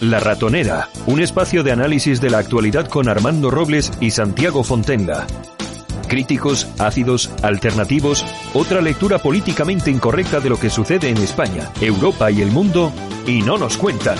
La Ratonera, un espacio de análisis de la actualidad con Armando Robles y Santiago Fontenga. Críticos, ácidos, alternativos, otra lectura políticamente incorrecta de lo que sucede en España, Europa y el mundo, y no nos cuentan.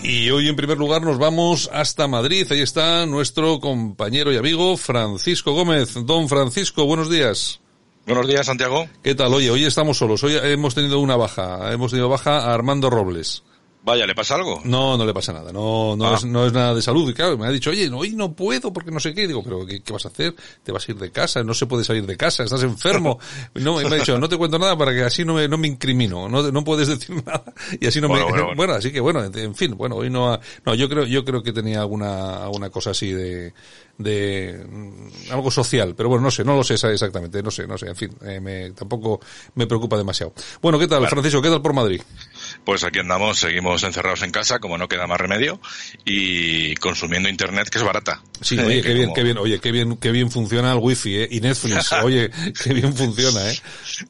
Y hoy en primer lugar nos vamos hasta Madrid. Ahí está nuestro compañero y amigo Francisco Gómez. Don Francisco, buenos días. Buenos días, Santiago. ¿Qué tal? Oye, hoy estamos solos. Hoy hemos tenido una baja. Hemos tenido baja a Armando Robles. Vaya, ¿le pasa algo? No, no le pasa nada. No, no, Ah. es, no es nada de salud. Y claro, me ha dicho, oye, hoy no puedo porque no sé qué. Digo, pero ¿qué, qué vas a hacer? ¿Te vas a ir de casa? No se puede salir de casa. Estás enfermo. No, me ha dicho, no te cuento nada para que así no me, no me incrimino. No, no puedes decir nada. Y así no Bueno, me, bueno, bueno. así que bueno, en fin, bueno, hoy no, ha- no, yo creo, yo creo que tenía alguna, alguna cosa así de, de mm, algo social, pero bueno, no sé, no lo sé exactamente, no sé, no sé, en fin, eh, me, tampoco me preocupa demasiado. Bueno, ¿qué tal. Francisco? ¿Qué tal por Madrid? Pues aquí andamos, seguimos encerrados en casa, como no queda más remedio, y consumiendo internet, que es barata. Sí, Eh, oye, que qué bien, como- qué bien, oye, qué bien, qué bien funciona el wifi, eh, y Netflix, oye, qué bien funciona, eh.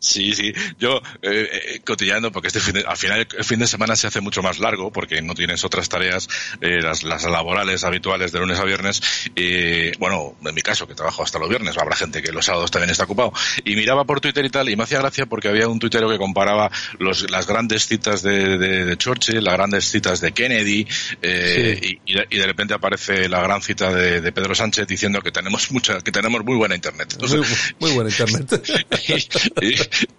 Sí, sí. Yo, eh, eh, cotillando, porque este fin de- al final el fin de semana se hace mucho más largo, porque no tienes otras tareas, eh, las, las laborales habituales de lunes a viernes. Y, bueno, en mi caso, que trabajo hasta los viernes, habrá gente que los sábados también está ocupado. Y miraba por Twitter y tal, y me hacía gracia porque había un tuitero que comparaba los, las grandes citas de, de, de Churchill, las grandes citas de Kennedy, eh, y, y de, y de repente aparece la gran cita de, de Pedro Sánchez diciendo que tenemos mucha, que tenemos muy buena internet. Muy, muy buena internet. Y- y-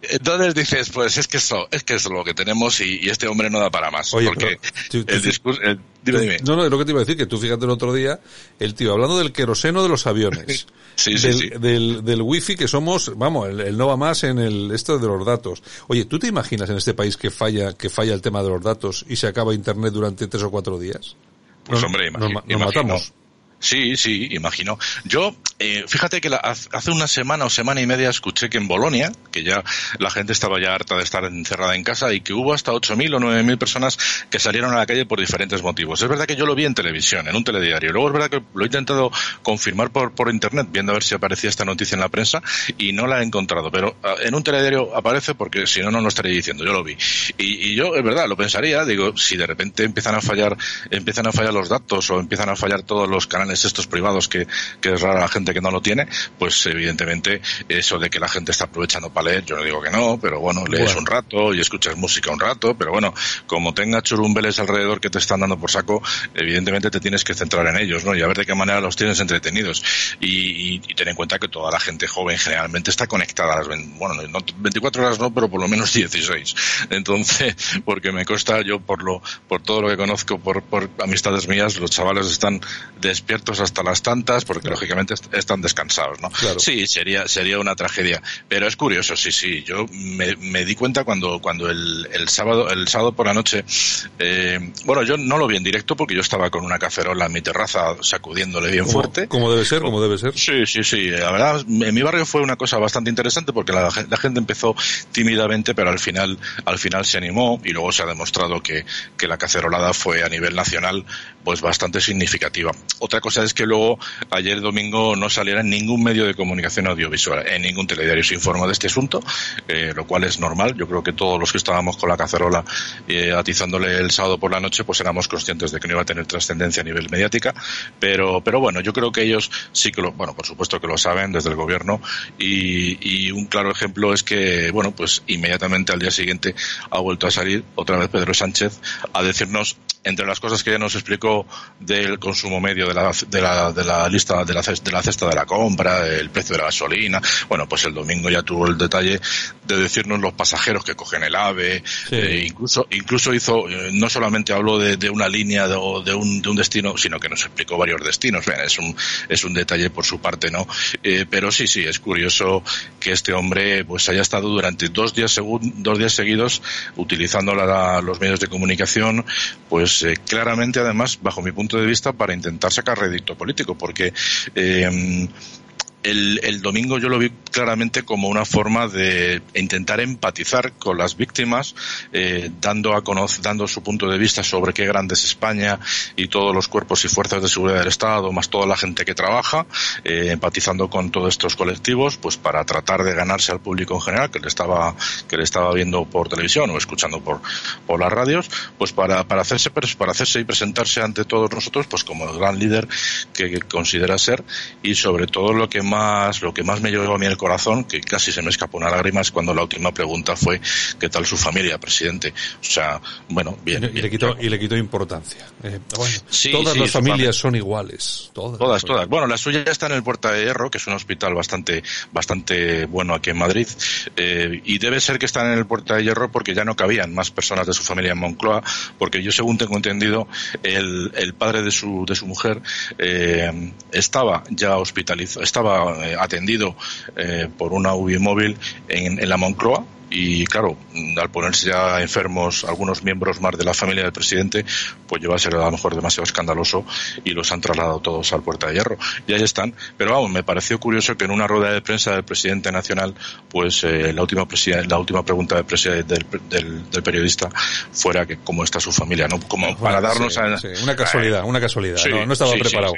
entonces dices, pues es que eso, es que eso es lo que tenemos y, este hombre no da para más. Oye, porque pero el discurso, el- dime, dime. No, no, es lo que te iba a decir, que tú fíjate el otro día, el tío hablando del queroseno de los aviones. Sí, sí, del, sí. Del, del wifi que somos, vamos, el, el no va más en el esto de los datos. Oye, ¿tú te imaginas en este país que falla, que falla el tema de los datos y se acaba internet durante tres o cuatro días? Pues Nos- hombre, nos, imagi- ma- nos imagino. matamos. Sí, sí, imagino. Yo, eh, fíjate que la- hace una semana o semana y media escuché que en Bolonia, que ya la gente estaba ya harta de estar encerrada en casa y que hubo hasta 8.000 o 9.000 personas que salieron a la calle por diferentes motivos. Es verdad que yo lo vi en televisión, en un telediario. Luego es verdad que lo he intentado confirmar por, por internet, viendo a ver si aparecía esta noticia en la prensa y no la he encontrado. Pero ah, en un telediario aparece porque si no, no lo estaría diciendo. Yo lo vi. Y, y yo, es verdad, lo pensaría. Digo, si de repente empiezan a fallar, empiezan a fallar los datos o empiezan a fallar todos los canales estos privados que, que es rara la gente que no lo tiene, pues evidentemente eso de que la gente está aprovechando para leer, yo no digo que no, pero bueno, lees Bueno. un rato y escuchas música un rato, pero bueno, como tenga churumbeles alrededor que te están dando por saco, evidentemente te tienes que centrar en ellos, ¿no? Y a ver de qué manera los tienes entretenidos. Y, y, y ten en cuenta que toda la gente joven generalmente está conectada a las, bueno, no, 24 horas no, pero por lo menos 16. Entonces, porque me consta, yo por lo, por todo lo que conozco, por, por amistades mías, los chavales están despiertos hasta las tantas, porque lógicamente están descansados, ¿no? Claro. Sí, sería, sería una tragedia. Pero es curioso, sí, sí. Yo me, me di cuenta cuando, cuando el, el sábado, el sábado por la noche, eh, bueno, yo no lo vi en directo porque yo estaba con una cacerola en mi terraza sacudiéndole bien Como, fuerte. como debe ser, como debe ser. Sí, sí, sí. La verdad, en mi barrio fue una cosa bastante interesante porque la, la gente empezó tímidamente, pero al final, al final se animó y luego se ha demostrado que, que la cacerolada fue a nivel nacional pues bastante significativa. Otra cosa es que luego ayer domingo no saliera en ningún medio de comunicación audiovisual, en ningún telediario se informó de este asunto, eh, lo cual es normal. Yo creo que todos los que estábamos con la cacerola eh, atizándole el sábado por la noche, pues éramos conscientes de que no iba a tener trascendencia a nivel mediática, pero, pero bueno, yo creo que ellos sí que lo, bueno, por supuesto que lo saben desde el gobierno y, y un claro ejemplo es que, bueno, pues inmediatamente al día siguiente ha vuelto a salir otra vez Pedro Sánchez a decirnos entre las cosas que ya nos explicó del consumo medio de la, de la, de la lista de la, ces- de la cesta de la compra, el precio de la gasolina, bueno, pues el domingo ya tuvo el detalle de decirnos los pasajeros que cogen el AVE, Sí. eh, incluso incluso hizo, eh, no solamente habló de, de una línea de, o de, un, de un destino, sino que nos explicó varios destinos. Bien, es un, es un detalle por su parte, ¿no? Eh, pero sí, sí, es curioso que este hombre pues haya estado durante dos días, segun- dos días seguidos utilizando la- los medios de comunicación, pues pues eh, claramente además, bajo mi punto de vista, para intentar sacar rédito político, porque eh, el, domingo yo lo vi claramente como una forma de intentar empatizar con las víctimas, eh, dando a conocer, dando su punto de vista sobre qué grande es España y todos los cuerpos y fuerzas de seguridad del Estado, más toda la gente que trabaja, eh, empatizando con todos estos colectivos, pues para tratar de ganarse al público en general que le estaba que le estaba viendo por televisión o escuchando por, por las radios, pues para, para hacerse para hacerse y presentarse ante todos nosotros, pues como el gran líder que, que considera ser y sobre todo lo que más, lo que más me llevó a mí el corazón, que casi se me escapó una lágrima, es cuando la última pregunta fue ¿qué tal su familia, presidente? O sea, bueno, bien. Y, bien, le, quitó, y le quitó importancia. Eh, bueno, sí, todas sí, las familias son iguales. Todas, todas, todas. Bueno, la suya está en el Puerta de Hierro, que es un hospital bastante, bastante bueno aquí en Madrid, eh, y debe ser que están en el Puerta de Hierro porque ya no cabían más personas de su familia en Moncloa, porque yo según tengo entendido, el, el padre de su, de su mujer eh, estaba ya hospitalizado, estaba eh, atendido eh, por una UBI móvil en, en la Moncloa y claro, al ponerse ya enfermos algunos miembros más de la familia del presidente, pues lleva a ser a lo mejor demasiado escandaloso y los han trasladado todos al Puerta de Hierro. Y ahí están. Pero vamos, me pareció curioso que en una rueda de prensa del presidente nacional, pues eh, la última la última pregunta del, del, del, del, periodista fuera que cómo está su familia, ¿no? Como bueno, para darnos sí, a... sí. una casualidad, una casualidad. Sí, no, no, estaba preparado.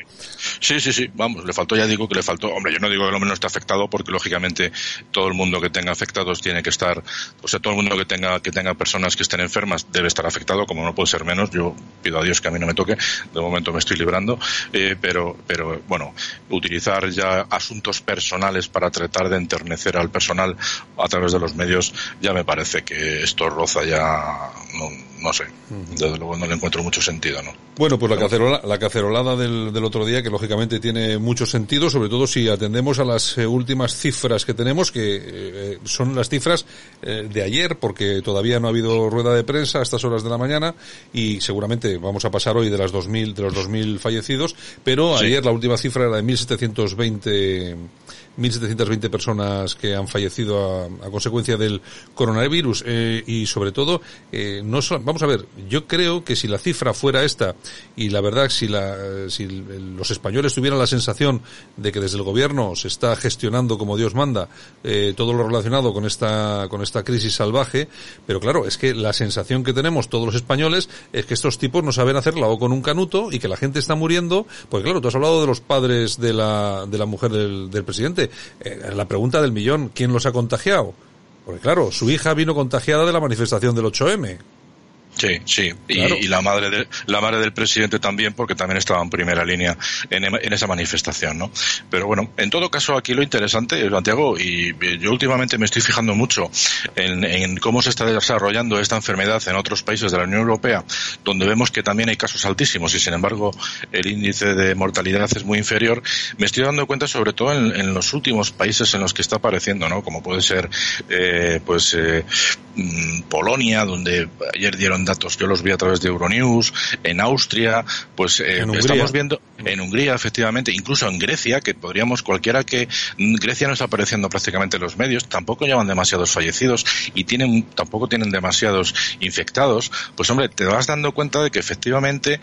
Sí, sí, sí, vamos, le faltó, ya digo que le faltó, hombre, yo no digo que el hombre no esté afectado porque lógicamente todo el mundo que tenga afectados tiene que estar o sea, todo el mundo que tenga, que tenga personas que estén enfermas debe estar afectado, como no puede ser menos. Yo pido a Dios que a mí no me toque, de momento me estoy librando, eh, pero, pero bueno, utilizar ya asuntos personales para tratar de enternecer al personal a través de los medios, ya me parece que esto roza ya, no, no sé, desde luego no le encuentro mucho sentido, ¿no? Bueno, pues la, cacerola, la cacerolada del, del, otro día, que lógicamente tiene mucho sentido, sobre todo si atendemos a las eh, últimas cifras que tenemos, que eh, son las cifras eh, de ayer, porque todavía no ha habido rueda de prensa a estas horas de la mañana, y seguramente vamos a pasar hoy de las 2000, de los 2000 fallecidos, pero sí. ayer la última cifra era de 1720 1.720 personas que han fallecido a, consecuencia del coronavirus eh, y sobre todo eh, no vamos a ver yo creo que si la cifra fuera esta y la verdad si la si los españoles tuvieran la sensación de que desde el gobierno se está gestionando como Dios manda eh, todo lo relacionado con esta con esta crisis salvaje pero claro es que la sensación que tenemos todos los españoles es que estos tipos no saben hacer la O con un canuto y que la gente está muriendo porque claro tú has hablado de los padres de la de la mujer del, del presidente eh, la pregunta del millón, ¿quién los ha contagiado? Porque claro, su hija vino contagiada de la manifestación del 8M. Sí, sí. Claro. Y, y, la madre de, la madre del presidente también, porque también estaba en primera línea en, en, esa manifestación, ¿no? Pero bueno, en todo caso, aquí lo interesante, Santiago, y yo últimamente me estoy fijando mucho en, en cómo se está desarrollando esta enfermedad en otros países de la Unión Europea, donde vemos que también hay casos altísimos y sin embargo el índice de mortalidad es muy inferior. Me estoy dando cuenta sobre todo en, en los últimos países en los que está apareciendo, ¿no? Como puede ser, eh, pues, eh, Polonia, donde ayer dieron datos, yo los vi a través de Euronews, en Austria, pues eh, ¿En estamos viendo en Hungría, efectivamente, incluso en Grecia, que podríamos, cualquiera que Grecia no está apareciendo prácticamente en los medios, tampoco llevan demasiados fallecidos y tienen, tampoco tienen demasiados infectados, pues hombre, te vas dando cuenta de que efectivamente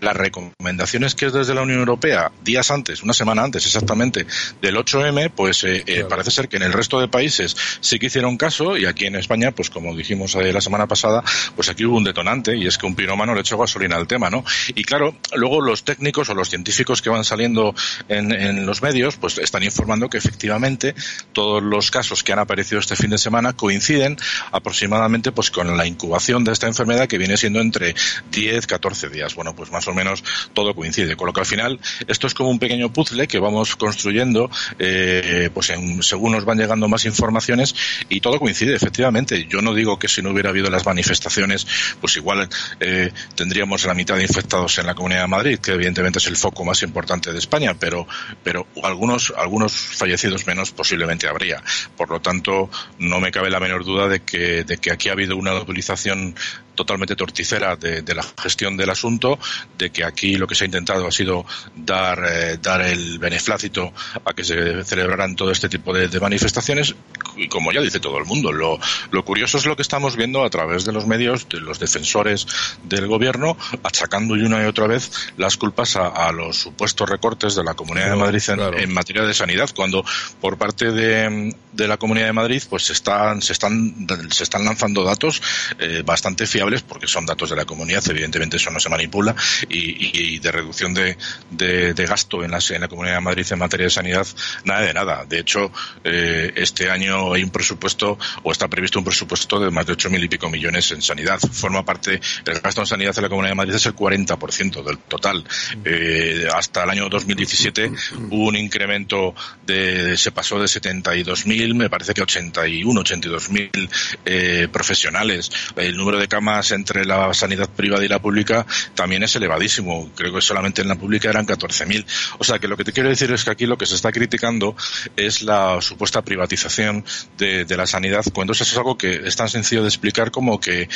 las recomendaciones que es desde la Unión Europea, días antes, una semana antes exactamente, del 8M, pues eh, claro. eh, parece ser que en el resto de países sí que hicieron caso y aquí en España, pues como dijimos eh, la semana pasada, pues aquí hubo un detonante y es que un pirómano le echó gasolina al tema, ¿no? Y claro, luego los técnicos o los científicos que van saliendo en, en, los medios, pues están informando que efectivamente todos los casos que han aparecido este fin de semana coinciden aproximadamente pues con la incubación de esta enfermedad que viene siendo entre 10, 14 días. Bueno, pues más o menos todo coincide. Con lo que al final esto es como un pequeño puzzle que vamos construyendo eh, pues según nos van llegando más informaciones y todo coincide, efectivamente. Yo no digo que si no hubiera habido las manifestaciones pues igual eh, tendríamos la mitad de infectados en la Comunidad de Madrid, que evidentemente es el foco más importante de España, pero, pero algunos, algunos fallecidos menos posiblemente habría. Por lo tanto, no me cabe la menor duda de que, de que aquí ha habido una utilización totalmente torticera de, de, la gestión del asunto, de que aquí lo que se ha intentado ha sido dar, eh, dar el beneflácito a que se celebraran todo este tipo de, de, manifestaciones y como ya dice todo el mundo, lo, lo curioso es lo que estamos viendo a través de los medios, de los defensores del gobierno, achacando una y otra vez las culpas a, a los supuestos recortes de la Comunidad de Madrid en, claro. en, materia de sanidad, cuando por parte de, de, la Comunidad de Madrid pues se están, se están, se están lanzando datos eh, bastante fiables, porque son datos de la comunidad, evidentemente eso no se manipula, y, de reducción de, de, de gasto en la, en la, Comunidad de Madrid en materia de sanidad, nada de nada. De hecho, eh, este año hay un presupuesto, o está previsto un presupuesto de más de ocho mil y pico millones en sanidad. Forma parte, el gasto en sanidad en la Comunidad de Madrid es el 40% del total. Eh, hasta el año 2017 hubo un incremento de, se pasó de 72.000, me parece que 81, 82.000 eh, profesionales. El número de camas entre la sanidad privada y la pública también es elevadísimo. Creo que solamente en la pública eran 14.000. O sea que lo que te quiero decir es que aquí lo que se está criticando es la supuesta privatización de, la sanidad, cuando eso es algo que es tan sencillo de explicar como que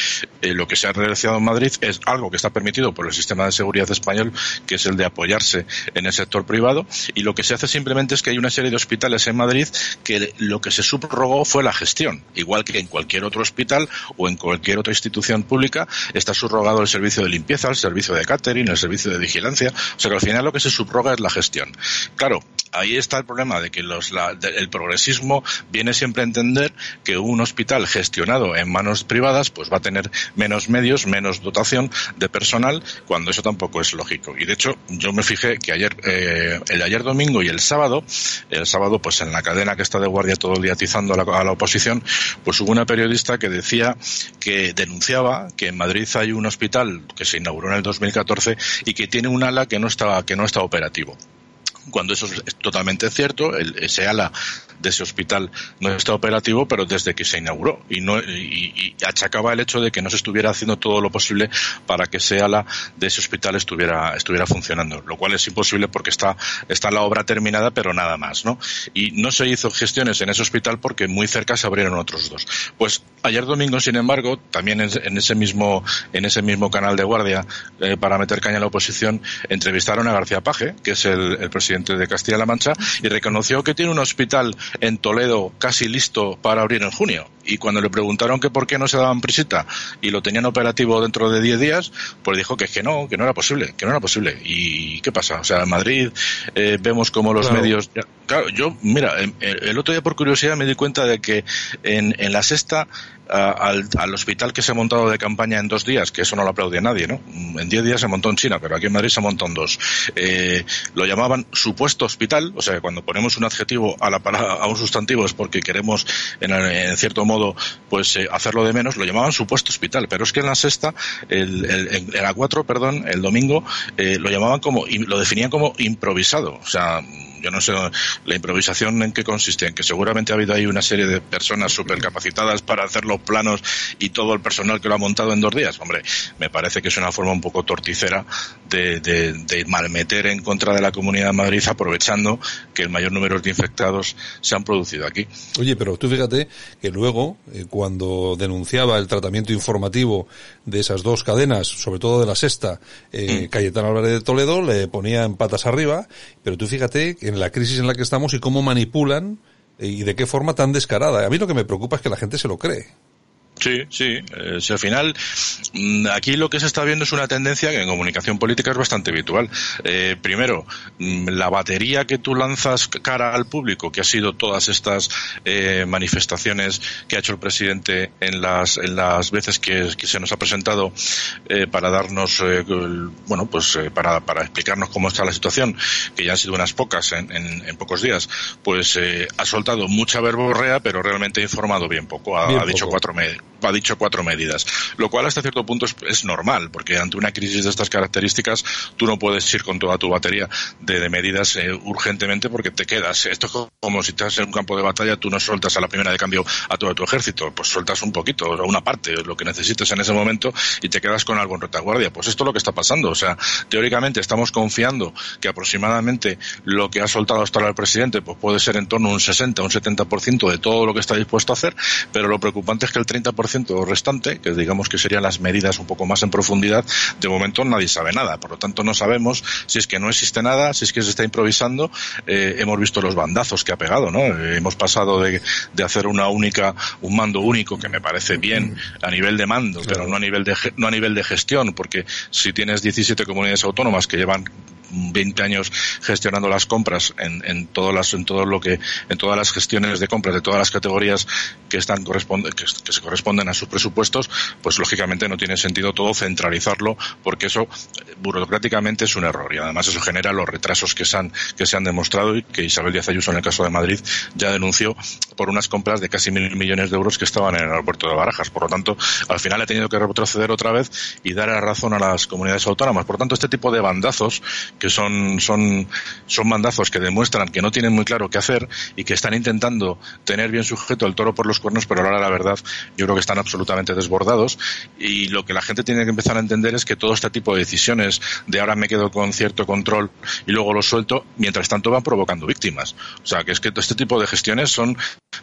eh, lo que se ha realizado en Madrid es algo que está permitido por el sistema de seguridad español, que es el de apoyarse en el sector privado, y lo que se hace simplemente es que hay una serie de hospitales en Madrid que lo que se subrogó fue la gestión, igual que en cualquier otro hospital o en cualquier otra institución pública está subrogado el servicio de limpieza, el servicio de catering, el servicio de vigilancia, o sea que al final lo que se subroga es la gestión. Claro, ahí está el problema de que los, la, el progresismo viene siempre a entender que un hospital gestionado en manos privadas pues va a tener menos medios, menos dotación de personal, cuando eso tampoco es lógico. Y de hecho, yo me fijé que ayer, eh, el ayer domingo y el sábado, el sábado pues en la cadena que está de guardia todo el día atizando a la, a la oposición, pues hubo una periodista que decía que denunciaba que en Madrid hay un hospital que se inauguró en el 2014 y que tiene un ala que no está, que no está operativo. Cuando eso es totalmente cierto, ese ala de ese hospital no está operativo, pero desde que se inauguró y no y, achacaba el hecho de que no se estuviera haciendo todo lo posible para que ese ala de ese hospital estuviera estuviera funcionando, lo cual es imposible porque está está la obra terminada, pero nada más, ¿no? Y no se hizo gestiones en ese hospital porque muy cerca se abrieron otros dos. Pues ayer domingo, sin embargo, también en, en ese mismo en ese mismo canal de guardia eh, para meter caña a la oposición entrevistaron a García Paje, que es el, el presidente de Castilla-La Mancha, y reconoció que tiene un hospital en Toledo casi listo para abrir en junio. Y cuando le preguntaron que por qué no se daban prisita y lo tenían operativo dentro de 10 días, pues dijo que, que no, que no era posible, que no era posible. ¿Y qué pasa? O sea, en Madrid eh, vemos como los claro. medios... Claro, yo, mira, el, el, otro día por curiosidad me di cuenta de que en, en la sexta al, al, hospital que se ha montado de campaña en dos días, que eso no lo aplaude nadie, ¿no? En diez días se montó en China, pero aquí en Madrid se montó en dos. Eh, lo llamaban supuesto hospital, o sea, cuando ponemos un adjetivo a, la, a un sustantivo es porque queremos, en, en cierto modo, pues eh, hacerlo de menos, lo llamaban supuesto hospital, pero es que en la sexta, el, el, en la cuatro, perdón, el domingo, eh, lo llamaban como, lo definían como improvisado, o sea, yo no sé la improvisación en qué consiste, en que seguramente ha habido ahí una serie de personas súper capacitadas para hacer los planos y todo el personal que lo ha montado en dos días. Hombre, me parece que es una forma un poco torticera de, de, de malmeter en contra de la Comunidad de Madrid aprovechando que el mayor número de infectados se han producido aquí. Oye, pero tú fíjate que luego, eh, cuando denunciaba el tratamiento informativo de esas dos cadenas, sobre todo de la sexta, eh, mm. Cayetano Álvarez de Toledo, le ponía en patas arriba, pero tú fíjate en la crisis en la que estamos y cómo manipulan y de qué forma tan descarada. A mí lo que me preocupa es que la gente se lo cree. Sí, sí. Eh, si al final, mm, aquí lo que se está viendo es una tendencia que en comunicación política es bastante habitual. Eh, primero, mm, la batería que tú lanzas cara al público, que ha sido todas estas eh, manifestaciones que ha hecho el presidente en las, en las veces que, que se nos ha presentado eh, para darnos, eh, bueno, pues para, para explicarnos cómo está la situación, que ya han sido unas pocas en, en, en pocos días, pues ha soltado mucha verborrea, pero realmente ha informado bien poco. Ha, bien ha dicho poco. cuatro medios ha dicho cuatro medidas, lo cual hasta cierto punto es, normal, porque ante una crisis de estas características tú no puedes ir con toda tu batería de, medidas eh, urgentemente porque te quedas. Esto es como si estás en un campo de batalla, tú no sueltas a la primera de cambio a todo tu ejército, pues sueltas un poquito, una parte, lo que necesites en ese momento y te quedas con algo en retaguardia. Pues esto es lo que está pasando. O sea, teóricamente estamos confiando que aproximadamente lo que ha soltado hasta ahora el presidente pues puede ser en torno a un 60, un 70% de todo lo que está dispuesto a hacer, pero lo preocupante es que el 30% 50% restante, que digamos que serían las medidas un poco más en profundidad, de momento nadie sabe nada. Por lo tanto, no sabemos si es que no existe nada, si es que se está improvisando. Eh, hemos visto los bandazos que ha pegado, ¿no? Eh, hemos pasado de, de, hacer una única, un mando único, que me parece bien a nivel de mando, pero no a nivel de, no a nivel de gestión, porque si tienes 17 comunidades autónomas que llevan 20 años gestionando las compras en, en todas las en todo lo que en todas las gestiones de compras de todas las categorías que están corresponde, que, se corresponden a sus presupuestos pues lógicamente no tiene sentido todo centralizarlo porque eso burocráticamente es un error y además eso genera los retrasos que se han que se han demostrado y que Isabel Díaz Ayuso en el caso de Madrid ya denunció por unas compras de casi mil millones de euros que estaban en el aeropuerto de Barajas. Por lo tanto al final ha tenido que retroceder otra vez y dar la razón a las comunidades autónomas. Por lo tanto este tipo de bandazos que son, son, son mandazos que demuestran que no tienen muy claro qué hacer y que están intentando tener bien sujeto el toro por los cuernos, pero ahora la verdad yo creo que están absolutamente desbordados y lo que la gente tiene que empezar a entender es que todo este tipo de decisiones de ahora me quedo con cierto control y luego lo suelto, mientras tanto van provocando víctimas. O sea, que es que este tipo de gestiones son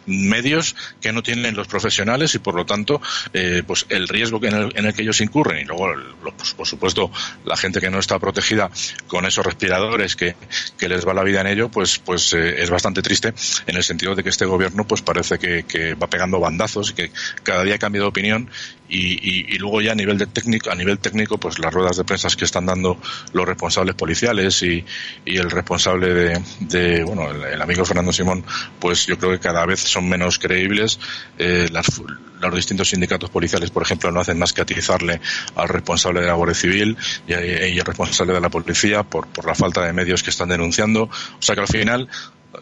medios que no tienen los profesionales y por lo tanto eh, pues el riesgo en el, en el, que ellos incurren y luego pues, por supuesto la gente que no está protegida con esos respiradores que, que les va la vida en ello pues pues eh, es bastante triste en el sentido de que este gobierno pues parece que, que va pegando bandazos y que cada día cambia de opinión y, y, y, luego ya a nivel de técnico a nivel técnico pues las ruedas de prensa que están dando los responsables policiales y, y el responsable de, de bueno el, amigo Fernando Simón pues yo creo que cada vez son menos creíbles. Eh, las, los distintos sindicatos policiales, por ejemplo, no hacen más que atizarle al responsable de la Guardia Civil y, el responsable de la policía por, por la falta de medios que están denunciando. O sea que al final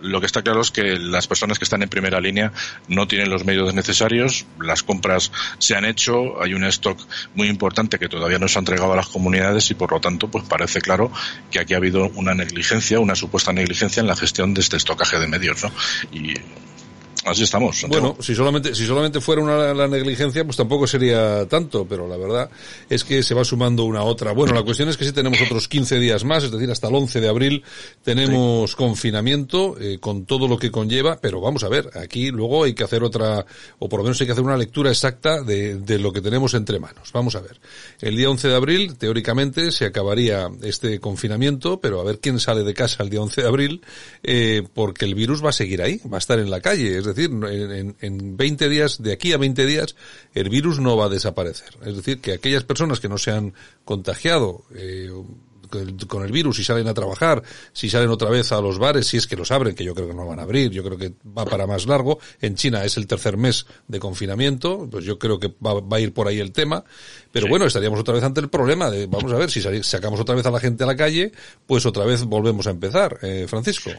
lo que está claro es que las personas que están en primera línea no tienen los medios necesarios, las compras se han hecho, hay un stock muy importante que todavía no se ha entregado a las comunidades y por lo tanto pues parece claro que aquí ha habido una negligencia, una supuesta negligencia en la gestión de este estocaje de medios, ¿no? Y Así estamos. Santiago. Bueno, si solamente, si solamente fuera una, la negligencia, pues tampoco sería tanto, pero la verdad es que se va sumando una a otra. Bueno, la cuestión es que si tenemos otros 15 días más, es decir, hasta el 11 de abril tenemos sí. confinamiento eh, con todo lo que conlleva, pero vamos a ver, aquí luego hay que hacer otra, o por lo menos hay que hacer una lectura exacta de, de lo que tenemos entre manos. Vamos a ver. El día 11 de abril, teóricamente, se acabaría este confinamiento, pero a ver quién sale de casa el día 11 de abril, eh, porque el virus va a seguir ahí, va a estar en la calle. Es decir, en, en 20 días, de aquí a 20 días, el virus no va a desaparecer. Es decir, que aquellas personas que no se han contagiado eh, con el virus, si salen a trabajar, si salen otra vez a los bares, si es que los abren, que yo creo que no van a abrir, yo creo que va para más largo. En China es el tercer mes de confinamiento, pues yo creo que va, va a ir por ahí el tema. Pero sí. bueno, estaríamos otra vez ante el problema de, vamos a ver, si sacamos otra vez a la gente a la calle, pues otra vez volvemos a empezar. Eh, Francisco.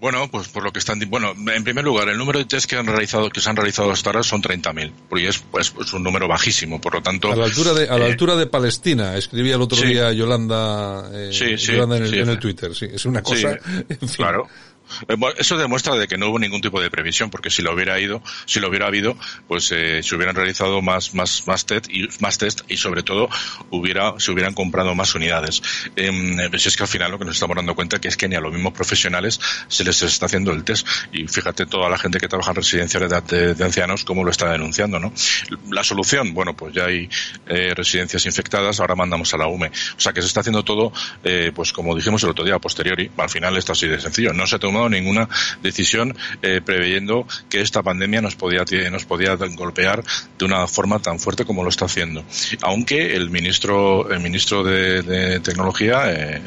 Bueno, pues por lo que están, bueno, en primer lugar, el número de test que han realizado, que se han realizado hasta ahora son 30.000, porque es, pues, es un número bajísimo, por lo tanto. A la altura de, a la eh, altura de Palestina, escribía el otro sí. día Yolanda, eh, sí, Yolanda en el, en el, Twitter, sí, es una cosa, en fin. Claro. Eh, eso demuestra de que no hubo ningún tipo de previsión, porque si lo hubiera ido, si lo hubiera habido, pues eh, se hubieran realizado más, más, más test y más test y sobre todo hubiera, se hubieran comprado más unidades. Eh, si es que al final lo que nos estamos dando cuenta que es que ni a los mismos profesionales se les está haciendo el test y fíjate toda la gente que trabaja en residencias de, de, de ancianos cómo lo está denunciando, ¿no? La solución, bueno, pues ya hay eh, residencias infectadas, ahora mandamos a la UME. O sea que se está haciendo todo, eh, pues como dijimos el otro día, a posteriori. Al final está así de sencillo. No se toma tomado ninguna decisión eh, preveyendo que esta pandemia nos podía nos podía golpear de una forma tan fuerte como lo está haciendo. Aunque el ministro el ministro de, de tecnología eh,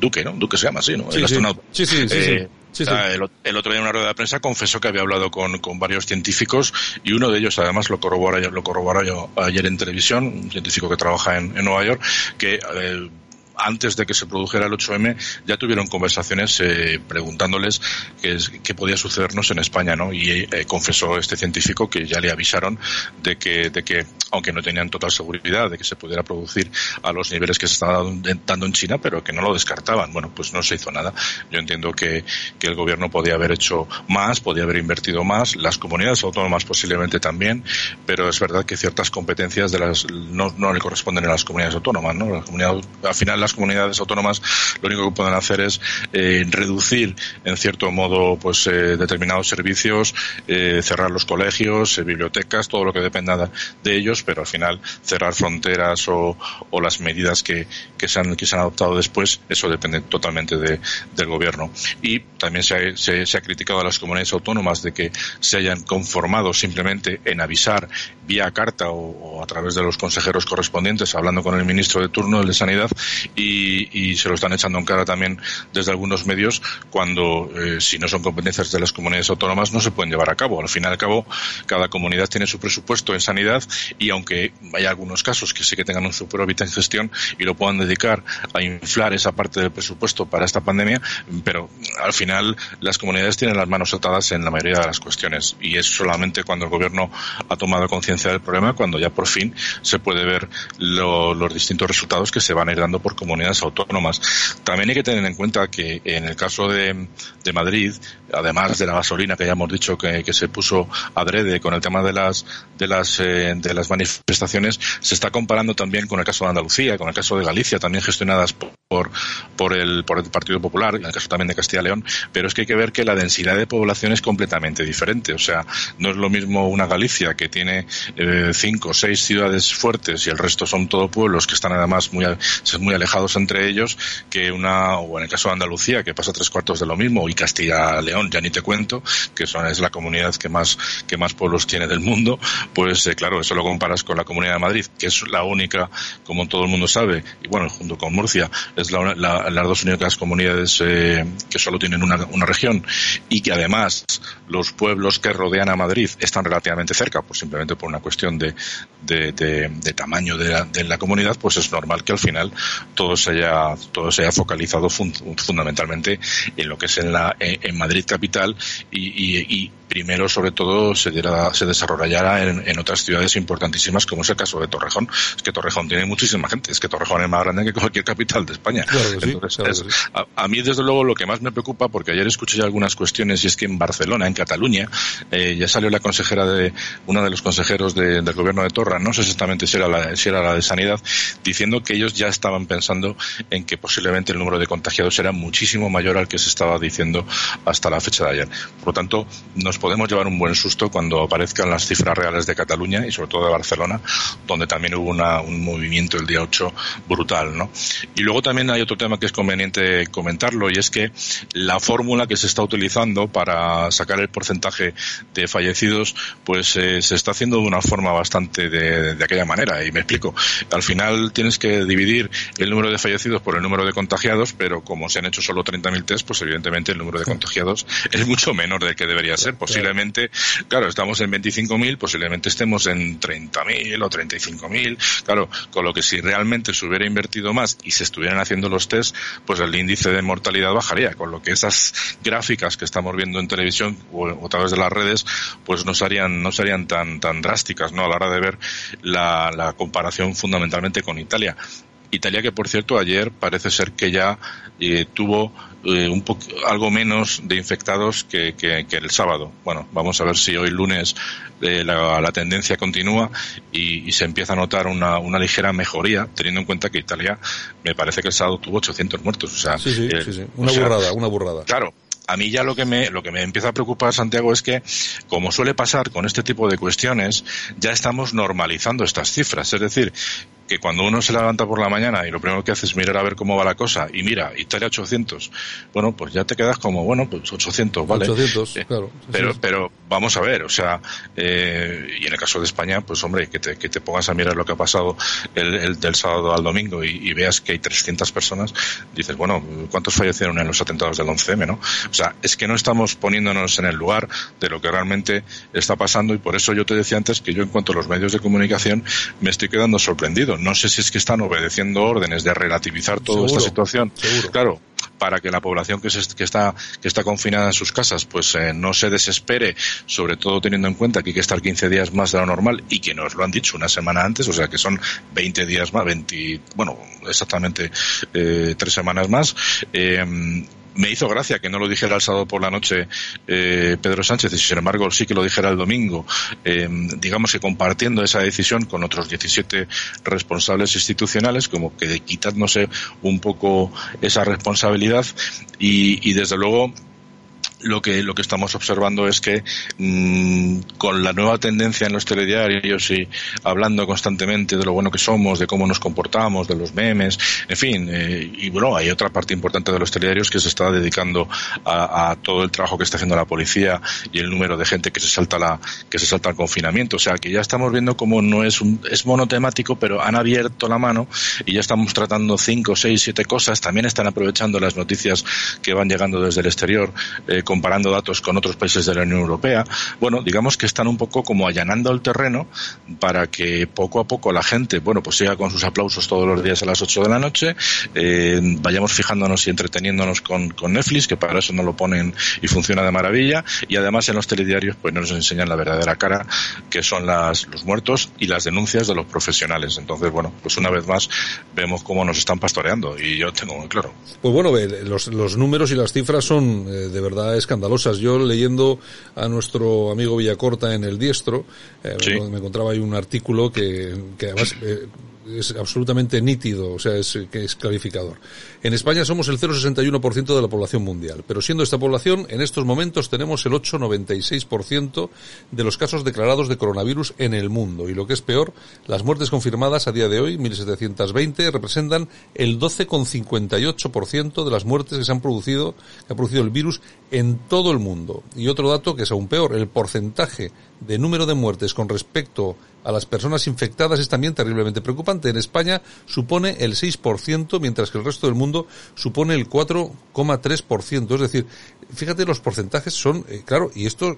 Duque, ¿no? Duque se llama así, ¿no? Sí, el sí. sí, sí, sí, eh, Sí, sí. El, el, otro día en una rueda de prensa confesó que había hablado con, con varios científicos y uno de ellos además lo corroboró, lo corroboró ayer en televisión, un científico que trabaja en, en Nueva York, que eh, antes de que se produjera el 8M, ya tuvieron conversaciones eh, preguntándoles qué, podía sucedernos en España, ¿no? Y eh, confesó este científico que ya le avisaron de que, de que, aunque no tenían total seguridad de que se pudiera producir a los niveles que se estaban dando en China, pero que no lo descartaban. Bueno, pues no se hizo nada. Yo entiendo que, que el gobierno podía haber hecho más, podía haber invertido más, las comunidades autónomas posiblemente también, pero es verdad que ciertas competencias de las no, no le corresponden a las comunidades autónomas, ¿no? La comunidad, al final las comunidades autónomas lo único que pueden hacer es eh, reducir en cierto modo pues eh, determinados servicios, eh, cerrar los colegios, bibliotecas, todo lo que dependa de ellos, pero al final cerrar fronteras o, las medidas que, que, se han, que se han adoptado después, eso depende totalmente de, del gobierno. Y también se ha, se ha criticado a las comunidades autónomas de que se hayan conformado simplemente en avisar vía carta o, o, a través de los consejeros correspondientes, hablando con el ministro de turno, el de Sanidad, y, y se lo están echando en cara también desde algunos medios cuando, eh, si no son competencias de las comunidades autónomas, no se pueden llevar a cabo. Al fin y al cabo, cada comunidad tiene su presupuesto en sanidad y aunque haya algunos casos que sí que tengan un superávit en gestión y lo puedan dedicar a inflar esa parte del presupuesto para esta pandemia, pero al final las comunidades tienen las manos atadas en la mayoría de las cuestiones y es solamente cuando el gobierno ha tomado conciencia del problema cuando ya por fin se puede ver lo, los distintos resultados que se van a ir dando por comunidades autónomas. También hay que tener en cuenta que en el caso de, de Madrid, además de la gasolina que ya hemos dicho que, se puso adrede con el tema de las de las eh, de las manifestaciones, se está comparando también con el caso de Andalucía, con el caso de Galicia, también gestionadas por por el por el Partido Popular, en el caso también de Castilla y León, pero es que hay que ver que la densidad de población es completamente diferente, o sea, no es lo mismo una Galicia que tiene eh, cinco o seis ciudades fuertes y el resto son todo pueblos que están además muy muy alejados entre ellos que una o en el caso de Andalucía que pasa tres cuartos de lo mismo y Castilla León ya ni te cuento que son es la comunidad que más que más pueblos tiene del mundo pues eh, claro eso lo comparas con la Comunidad de Madrid que es la única como todo el mundo sabe y bueno junto con Murcia es la, la, las dos únicas comunidades eh, que solo tienen una, una región y que además los pueblos que rodean a Madrid están relativamente cerca pues simplemente por una cuestión de, de, tamaño de la, de la, comunidad pues es normal que al final todo se haya todo se haya focalizado fun, fundamentalmente en lo que es en la en Madrid capital y, y, y primero sobre todo se, diera, se desarrollará en, en, otras ciudades importantísimas como es el caso de Torrejón. Es que Torrejón tiene muchísima gente. Es que Torrejón es más grande que cualquier capital de España. Claro sí, Entonces, claro es, sí. a, a, mí desde luego lo que más me preocupa porque ayer escuché ya algunas cuestiones y es que en Barcelona en Cataluña eh, ya salió la consejera de una de los consejeros de, del gobierno de Torra no sé exactamente si era, la, si era la de sanidad diciendo que ellos ya estaban pensando en que posiblemente el número de contagiados era muchísimo mayor al que se estaba diciendo hasta la fecha de ayer por lo tanto nos podemos llevar un buen susto cuando aparezcan las cifras reales de Cataluña y sobre todo de Barcelona, donde también hubo una, un movimiento el día 8 brutal, ¿no? Y luego también hay otro tema que es conveniente comentarlo y es que la fórmula que se está utilizando para sacar el porcentaje de fallecidos, pues eh, se está haciendo de una forma bastante de, de aquella manera. Y me explico. Al final tienes que dividir el número de fallecidos por el número de contagiados, pero como se han hecho solo 30.000 test, pues evidentemente el número de contagiados es mucho menor del que debería ser. Posiblemente claro, estamos en 25.000, posiblemente estemos en 30.000 o 35.000, claro, con lo que si realmente se hubiera invertido más y se estuvieran haciendo los test, pues el índice de mortalidad bajaría, con lo que esas gráficas que estamos viendo en televisión o, o a través de las redes, pues no serían, no serían tan, tan drásticas, ¿no? A la hora de ver la, la comparación fundamentalmente con Italia. Italia que por cierto ayer parece ser que ya eh, tuvo eh, un algo menos de infectados que, que, que, el sábado. Bueno, vamos a ver si hoy lunes eh, la, la, tendencia continúa y, y, se empieza a notar una, una, ligera mejoría, teniendo en cuenta que Italia me parece que el sábado tuvo 800 muertos. O sea, sí, sí, sí, sí. una burrada, sea, una burrada. Claro, a mí ya lo que me lo que me empieza a preocupar Santiago es que como suele pasar con este tipo de cuestiones ya estamos normalizando estas cifras es decir que cuando uno se levanta por la mañana y lo primero que hace es mirar a ver cómo va la cosa y mira, Italia 800, bueno, pues ya te quedas como, bueno, pues 800, ¿vale? 800, eh, claro. Pero, pero vamos a ver, o sea, eh, y en el caso de España, pues hombre, que te, que te pongas a mirar lo que ha pasado el, el del sábado al domingo y, y, veas que hay 300 personas, dices, bueno, ¿cuántos fallecieron en los atentados del 11M, no? O sea, es que no estamos poniéndonos en el lugar de lo que realmente está pasando y por eso yo te decía antes que yo en cuanto a los medios de comunicación me estoy quedando sorprendido no sé si es que están obedeciendo órdenes de relativizar toda esta situación. Seguro. Claro, para que la población que, se, que, está, que está confinada en sus casas pues eh, no se desespere, sobre todo teniendo en cuenta que hay que estar 15 días más de lo normal y que nos lo han dicho una semana antes, o sea que son 20 días más, 20, bueno, exactamente eh, tres semanas más. Eh, me hizo gracia que no lo dijera el sábado por la noche eh, Pedro Sánchez y sin embargo sí que lo dijera el domingo, eh, digamos que compartiendo esa decisión con otros 17 responsables institucionales, como que quitándose un poco esa responsabilidad y, y desde luego lo que lo que estamos observando es que mmm, con la nueva tendencia en los telediarios y hablando constantemente de lo bueno que somos, de cómo nos comportamos, de los memes, en fin, eh, y bueno, hay otra parte importante de los telediarios que se está dedicando a, a, todo el trabajo que está haciendo la policía y el número de gente que se salta la que se salta el confinamiento, o sea, que ya estamos viendo cómo no es un es monotemático, pero han abierto la mano y ya estamos tratando cinco, seis, siete cosas, también están aprovechando las noticias que van llegando desde el exterior eh, comparando datos con otros países de la Unión Europea. Bueno, digamos que están un poco como allanando el terreno para que poco a poco la gente, bueno, pues siga con sus aplausos todos los días a las 8 de la noche, eh, vayamos fijándonos y entreteniéndonos con, Netflix, que para eso no lo ponen y funciona de maravilla, y además en los telediarios pues nos enseñan la verdadera cara, que son las, los muertos y las denuncias de los profesionales. Entonces, bueno, pues una vez más vemos cómo nos están pastoreando y yo tengo muy claro. Pues bueno, los, los números y las cifras son eh, de verdad escandalosas. Yo leyendo a nuestro amigo Villacorta en El Diestro, eh, sí. me encontraba ahí un artículo que, que además eh, es absolutamente nítido, o sea, es, es clarificador. En España somos el 0,61% de la población mundial, pero siendo esta población, en estos momentos tenemos el 8,96% de los casos declarados de coronavirus en el mundo. Y lo que es peor, las muertes confirmadas a día de hoy, 1.720, representan el 12,58% de las muertes que se han producido, que ha producido el virus en todo el mundo. Y otro dato que es aún peor, el porcentaje de número de muertes con respecto las personas infectadas es también terriblemente preocupante. En España supone el 6%, mientras que el resto del mundo supone el 4,3%. Es decir, fíjate, los porcentajes son, eh, claro, y esto,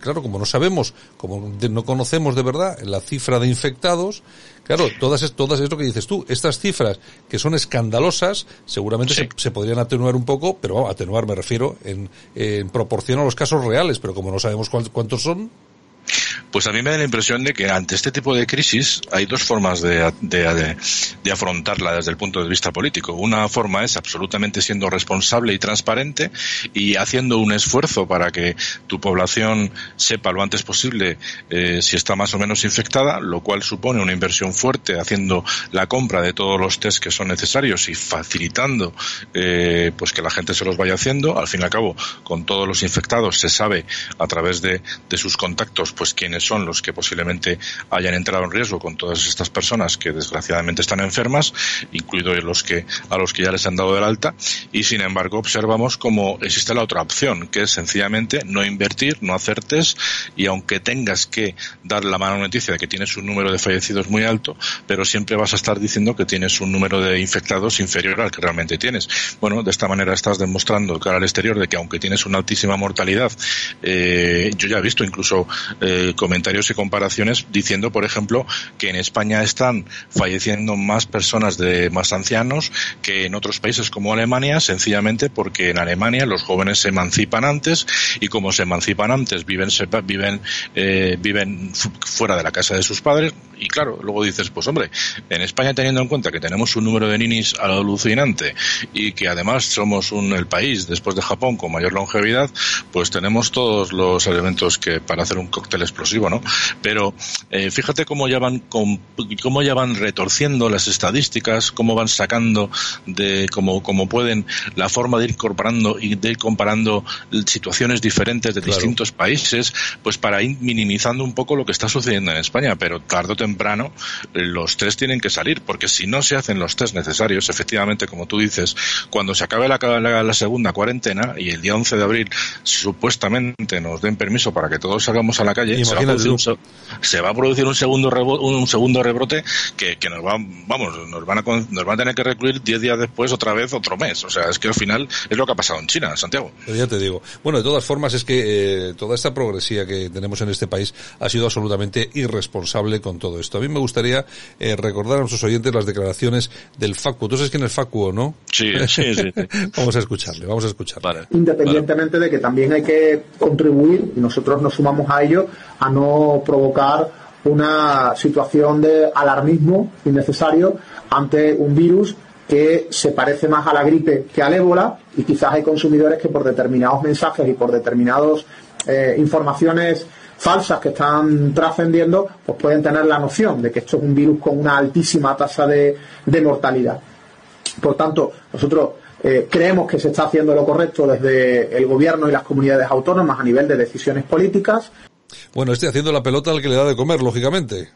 claro, como no sabemos, como no conocemos de verdad la cifra de infectados, claro, todas, todas es lo que dices tú, estas cifras que son escandalosas, seguramente sí. se, se, podrían atenuar un poco, pero vamos, atenuar me refiero en, en proporción a los casos reales, pero como no sabemos cuántos son, pues a mí me da la impresión de que ante este tipo de crisis hay dos formas de, afrontarla desde el punto de vista político. Una forma es absolutamente siendo responsable y transparente y haciendo un esfuerzo para que tu población sepa lo antes posible eh, si está más o menos infectada, lo cual supone una inversión fuerte haciendo la compra de todos los test que son necesarios y facilitando eh, pues que la gente se los vaya haciendo. Al fin y al cabo, con todos los infectados se sabe a través de sus contactos pues quiénes son los que posiblemente hayan entrado en riesgo con todas estas personas que desgraciadamente están enfermas, incluidos los que a los que ya les han dado del alta, y sin embargo observamos como existe la otra opción, que es sencillamente no invertir, no hacer test, y aunque tengas que dar la mala noticia de que tienes un número de fallecidos muy alto, pero siempre vas a estar diciendo que tienes un número de infectados inferior al que realmente tienes. Bueno, de esta manera estás demostrando cara al exterior de que aunque tienes una altísima mortalidad, eh, yo ya he visto incluso eh, comentarios y comparaciones diciendo, por ejemplo, que en España están falleciendo más personas de más ancianos que en otros países como Alemania, sencillamente porque en Alemania los jóvenes se emancipan antes y como se emancipan antes viven viven eh, viven fuera de la casa de sus padres. Y claro, luego dices, pues hombre, en España teniendo en cuenta que tenemos un número de ninis alucinante y que además somos el país después de Japón con mayor longevidad, pues tenemos todos los elementos que para hacer un cóctel explosivo, ¿no? Pero eh, fíjate cómo ya van cómo ya van retorciendo las estadísticas, cómo van sacando de cómo, cómo pueden la forma de ir incorporando y de ir comparando situaciones diferentes de claro. distintos países, pues para ir minimizando un poco lo que está sucediendo en España, pero tarde o temprano los test tienen que salir, porque si no se hacen los test necesarios, efectivamente, como tú dices, cuando se acabe la, la, la segunda cuarentena y el día 11 de abril supuestamente nos den permiso para que todos salgamos a la calle, se va, un, se va, a producir un segundo rebote, un segundo rebrote que, que nos va, vamos, nos van a nos van a tener que recluir 10 días después otra vez otro mes. O sea, es que al final es lo que ha pasado en China, Santiago. Pero ya te digo. Bueno, de todas formas es que eh, toda esta progresía que tenemos en este país ha sido absolutamente irresponsable con todo esto. A mí me gustaría eh, recordar a nuestros oyentes las declaraciones del FACU. ¿Tú sabes quién es el FACU o no? Sí, sí, sí. vamos a escucharle, vamos a escucharle. Vale. Independientemente vale. de que también hay que contribuir, y nosotros nos sumamos a ello, a no provocar una situación de alarmismo innecesario ante un virus que se parece más a la gripe que al ébola y quizás hay consumidores que por determinados mensajes y por determinadas eh, informaciones falsas que están trascendiendo, pues pueden tener la noción de que esto es un virus con una altísima tasa de, mortalidad. Por tanto, nosotros eh, creemos que se está haciendo lo correcto desde el gobierno y las comunidades autónomas a nivel de decisiones políticas. Bueno, estoy haciendo la pelota al que le da de comer, lógicamente.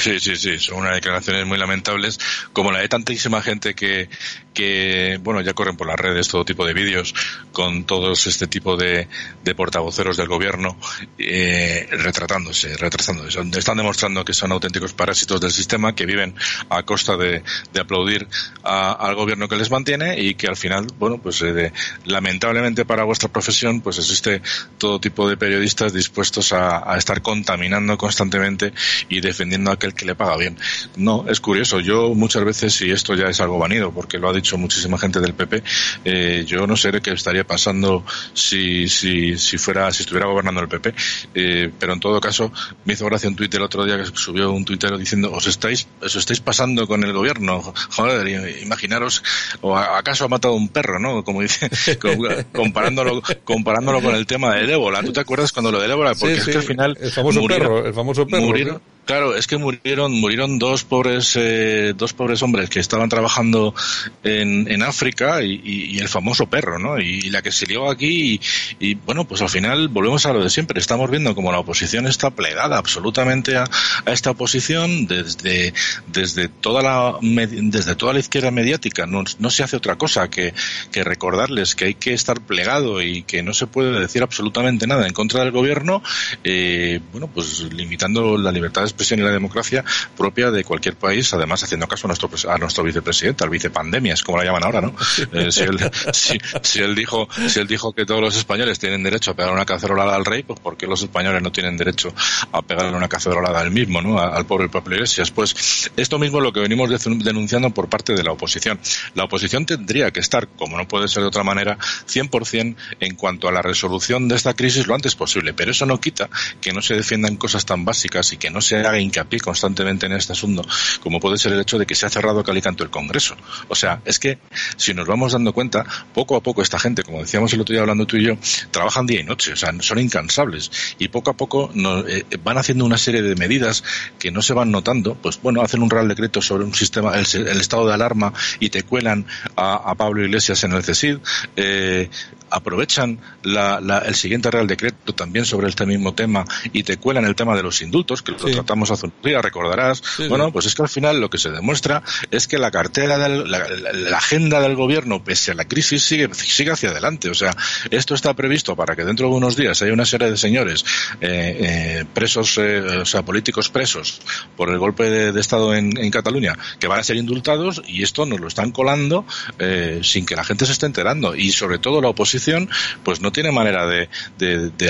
Sí, sí, sí, son unas declaraciones muy lamentables, como la de tantísima gente que, que, bueno, ya corren por las redes todo tipo de vídeos con todos este tipo de, de portavoceros del gobierno eh, retratándose, retrasándose. Están demostrando que son auténticos parásitos del sistema, que viven a costa de, de aplaudir a, al gobierno que les mantiene y que al final, bueno, pues eh, de, lamentablemente para vuestra profesión, pues existe todo tipo de periodistas dispuestos a, a estar contaminando constantemente y defendiendo a aquel que le paga bien. No, es curioso. Yo muchas veces, y esto ya es algo vanido, porque lo ha dicho muchísima gente del PP, eh, yo no sé qué estaría pasando si, si, si fuera, si estuviera gobernando el PP, eh, pero en todo caso, me hizo gracia un tuit el otro día que subió un tuitero diciendo, os estáis, os estáis pasando con el gobierno, joder, imaginaros, o acaso ha matado un perro, ¿no? Como dice, comparándolo, comparándolo con el tema del ébola. ¿Tú te acuerdas cuando lo del ébola? Porque Sí, es sí, que al final, el famoso murieron- perro, el famoso perro. murieron- Claro, es que murieron, murieron dos pobres, eh, dos pobres hombres que estaban trabajando en, en África y, y- el famoso perro, ¿no? Y, la que se lió aquí y, bueno, pues al final volvemos a lo de siempre. Estamos viendo como la oposición está plegada absolutamente a, a esta oposición desde, desde toda la, desde toda la izquierda mediática. No, no se hace otra cosa que, que recordarles que hay que estar plegado y que no se puede decir absolutamente nada en contra del gobierno, eh, bueno, pues limitando la libertad de expresión y la democracia propia de cualquier país, además haciendo caso a nuestro, a nuestro vicepresidente, al vicepandemias, como la llaman ahora, ¿no? Eh, si, él, si, si él dijo, si él dijo que todos los españoles tienen derecho a pegar una cacerolada al rey, pues ¿por qué los españoles no tienen derecho a pegarle una cacerolada al mismo, ¿no? A- Al pobre Pablo Iglesias. Pues esto mismo es lo que venimos de- denunciando por parte de la oposición. La oposición tendría que estar, como no puede ser de otra manera, 100% en cuanto a la resolución de esta crisis lo antes posible. Pero eso no quita que no se defiendan cosas tan básicas y que no se haga hincapié constantemente en este asunto, como puede ser el hecho de que se ha cerrado a cal y canto el Congreso. O sea, es que si nos vamos dando cuenta, poco a poco esta gente, como decíamos el otro día hablando tú y yo, trabajan día y noche, o sea, son incansables y poco a poco nos, eh, van haciendo una serie de medidas que no se van notando, pues bueno, hacen un real decreto sobre un sistema, el, el estado de alarma y te cuelan a, a Pablo Iglesias en el CESID, eh, aprovechan la, la, el siguiente Real Decreto también sobre este mismo tema y te cuelan el tema de los indultos, que lo tratamos hace un día, recordarás. Sí, bueno, sí. pues es que al final lo que se demuestra es que la cartera, del, la, agenda del gobierno, pese a la crisis, sigue, sigue hacia adelante. O sea, esto está previsto para que dentro de unos días haya una serie de señores eh, eh, presos, eh, o sea, políticos presos por el golpe de, de Estado en, en Cataluña, que van a ser indultados y esto nos lo están colando eh, sin que la gente se esté enterando. Y sobre todo la oposición, pues no tiene manera de,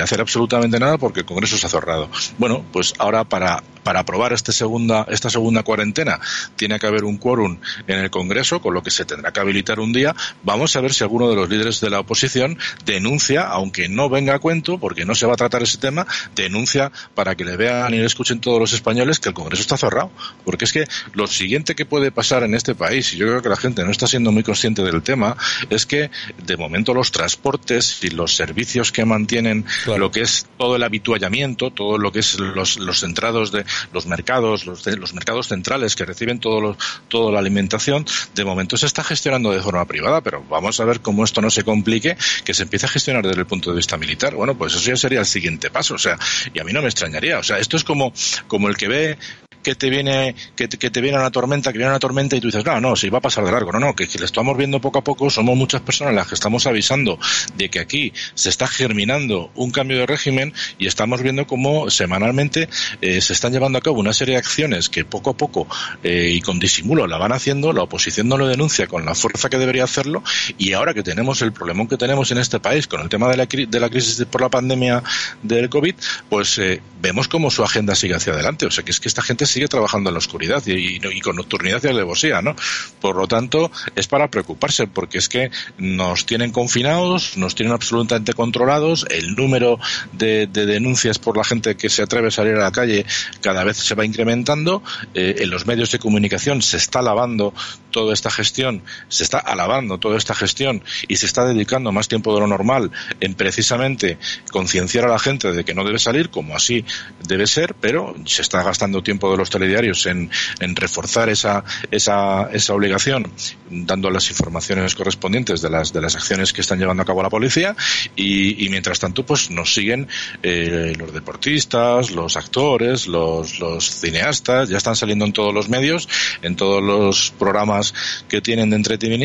hacer absolutamente nada porque el Congreso se ha cerrado. Bueno, pues ahora para, para aprobar este segunda, esta segunda cuarentena tiene que haber un quórum en el Congreso, con lo que se tendrá que habilitar un día. Vamos a ver si alguno de los líderes de la oposición denuncia, aunque no venga a cuento, porque no se va a tratar ese tema, denuncia para que le vean y le escuchen todos los españoles que el Congreso está cerrado. Porque es que lo siguiente que puede pasar en este país, y yo creo que la gente no está siendo muy consciente del tema, es que de momento los transportes y los servicios que mantienen Claro. lo que es todo el habituallamiento, todo lo que es los, los centrados de los mercados, los, de- los mercados centrales que reciben todo lo- toda la alimentación, de momento se está gestionando de forma privada, pero vamos a ver cómo esto no se complique, que se empiece a gestionar desde el punto de vista militar. Bueno, pues eso ya sería el siguiente paso, o sea, y a mí no me extrañaría, o sea, esto es como, como el que ve que te viene que te, que te viene una tormenta, que viene una tormenta y tú dices, no, no, si va a pasar de largo. No, no, que, que lo estamos viendo poco a poco, somos muchas personas las que estamos avisando de que aquí se está germinando un cambio de régimen y estamos viendo cómo semanalmente eh, se están llevando a cabo una serie de acciones que poco a poco eh, y con disimulo la van haciendo, la oposición no lo denuncia con la fuerza que debería hacerlo y ahora que tenemos el problemón que tenemos en este país con el tema de la, de la crisis por la pandemia del COVID, pues eh, vemos cómo su agenda sigue hacia adelante. O sea, que es que esta gente se sigue trabajando en la oscuridad y, y, con nocturnidad y alevosía, ¿no? Por lo tanto, es para preocuparse porque es que nos tienen confinados, nos tienen absolutamente controlados, el número de, de denuncias por la gente que se atreve a salir a la calle cada vez se va incrementando, eh, en los medios de comunicación se está lavando toda esta gestión, se está alabando toda esta gestión y se está dedicando más tiempo de lo normal en precisamente concienciar a la gente de que no debe salir, como así debe ser, pero se está gastando tiempo de los telediarios en, en reforzar esa, esa, esa obligación, dando las informaciones correspondientes de las, de las acciones que están llevando a cabo la policía y, mientras tanto pues nos siguen eh, los deportistas, los actores, los, los cineastas, ya están saliendo en todos los medios, en todos los programas que tienen de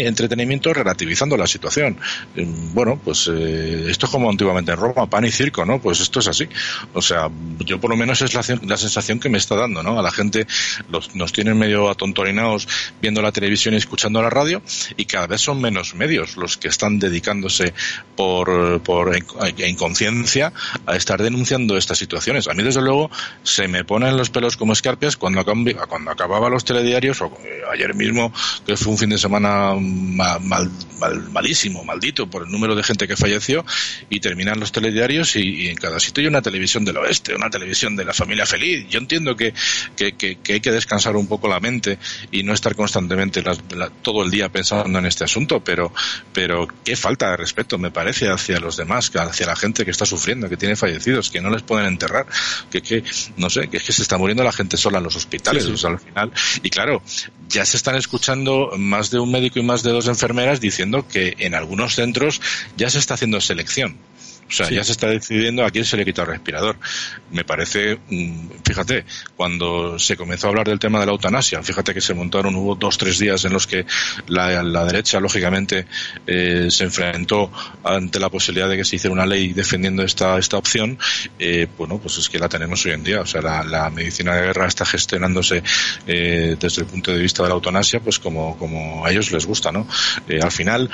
entretenimiento, relativizando la situación. Mm, bueno, pues eh, esto es como antiguamente en Roma, pan y circo, ¿no? Pues esto es así. O sea, yo por lo menos es la, la sensación que me está dando, ¿no? A la gente los, nos tienen medio atontorinados viendo la televisión y escuchando la radio y cada vez son menos medios los que están dedicándose por, por inconsciencia a estar denunciando estas situaciones. A mí, desde luego, se me ponen los pelos como escarpias cuando, cuando acababa los telediarios, o eh, ayer mismo, que fue un fin de semana mal, mal, malísimo, maldito, por el número de gente que falleció, y terminan los telediarios y, en cada sitio hay una televisión del oeste, una televisión de la familia feliz. Yo entiendo que, que, que, hay que descansar un poco la mente y no estar constantemente todo el día pensando en este asunto, pero, pero qué falta de respeto me parece hacia los demás, hacia la gente que está sufriendo, que tiene fallecidos, que no les pueden enterrar, que, que no sé, que es que se está muriendo la gente sola en los hospitales, al final. Y claro, ya se están escuchando más de un médico y más de dos enfermeras diciendo que en algunos centros ya se está haciendo selección o sea, ya se está decidiendo a quién se le quita el respirador. Me parece, mm, fíjate, cuando se comenzó a hablar del tema de la eutanasia, fíjate que se montaron, hubo dos, tres días en los que la, la derecha, lógicamente, eh, se enfrentó ante la posibilidad de que se hiciera una ley defendiendo esta, esta opción. Eh, bueno, pues es que la tenemos hoy en día. O sea, la, la medicina de guerra está gestionándose eh, desde el punto de vista de la eutanasia, pues como, como a ellos les gusta, ¿no? Eh, al final,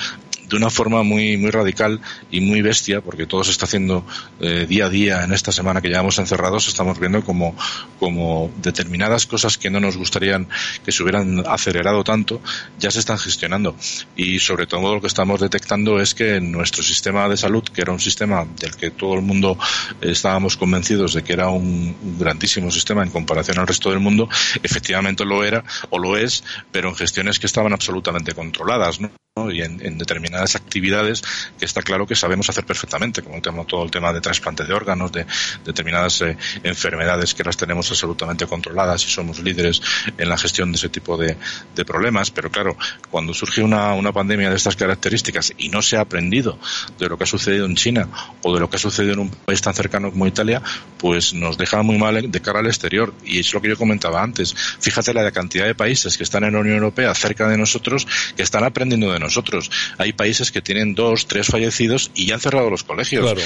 de una forma muy, muy radical y muy bestia, porque todo se está haciendo eh, día a día en esta semana que llevamos encerrados, estamos viendo como, como determinadas cosas que no nos gustarían que se hubieran acelerado tanto, ya se están gestionando. Y sobre todo lo que estamos detectando es que nuestro sistema de salud, que era un sistema del que todo el mundo estábamos convencidos de que era un, un grandísimo sistema en comparación al resto del mundo, efectivamente lo era o lo es, pero en gestiones que estaban absolutamente controladas, ¿no? Y en, determinadas actividades que está claro que sabemos hacer perfectamente, como todo el tema de trasplante de órganos, de determinadas eh, enfermedades que las tenemos absolutamente controladas y somos líderes en la gestión de ese tipo de, de problemas. Pero claro, cuando surge una, una, pandemia de estas características y no se ha aprendido de lo que ha sucedido en China o de lo que ha sucedido en un país tan cercano como Italia, pues nos deja muy mal de cara al exterior. Y es lo que yo comentaba antes. Fíjate la cantidad de países que están en la Unión Europea cerca de nosotros que están aprendiendo de nosotros nosotros. Hay países que tienen dos, tres fallecidos y ya han cerrado los colegios. Claro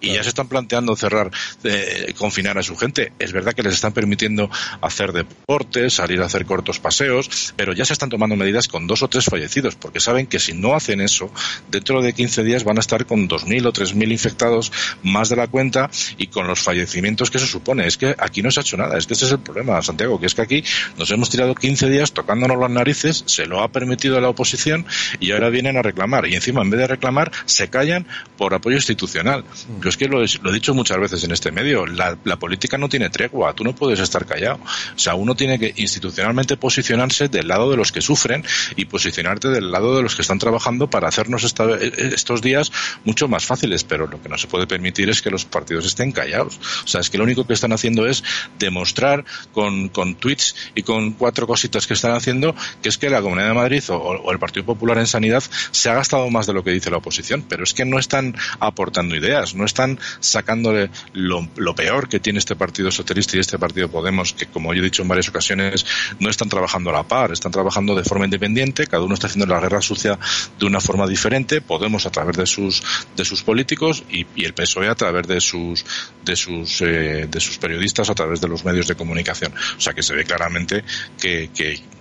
y ya se están planteando cerrar, eh, confinar a su gente. Es verdad que les están permitiendo hacer deportes, salir a hacer cortos paseos, pero ya se están tomando medidas con dos o tres fallecidos, porque saben que si no hacen eso, dentro de 15 días van a estar con 2.000 o 3.000 infectados más de la cuenta y con los fallecimientos que se supone. Es que aquí no se ha hecho nada, es que ese es el problema, Santiago, que es que aquí nos hemos tirado 15 días tocándonos las narices, se lo ha permitido la oposición y ahora vienen a reclamar. Y encima, en vez de reclamar, se callan por apoyo institucional. Yo es que lo, he dicho muchas veces en este medio, la, política no tiene tregua, tú no puedes estar callado. O sea, uno tiene que institucionalmente posicionarse del lado de los que sufren y posicionarte del lado de los que están trabajando para hacernos esta, estos días mucho más fáciles, pero lo que no se puede permitir es que los partidos estén callados. O sea, es que lo único que están haciendo es demostrar con, con tweets y con cuatro cositas que están haciendo que es que la Comunidad de Madrid o, o el Partido Popular en Sanidad se ha gastado más de lo que dice la oposición, pero es que no están aportando ideas, no están están sacándole lo, lo, peor que tiene este partido socialista y este partido Podemos, que como yo he dicho en varias ocasiones, no están trabajando a la par, están trabajando de forma independiente, cada uno está haciendo la guerra sucia de una forma diferente, Podemos a través de sus, de sus políticos y, el PSOE a través de sus, de sus, eh, de sus periodistas, a través de los medios de comunicación. O sea que se ve claramente que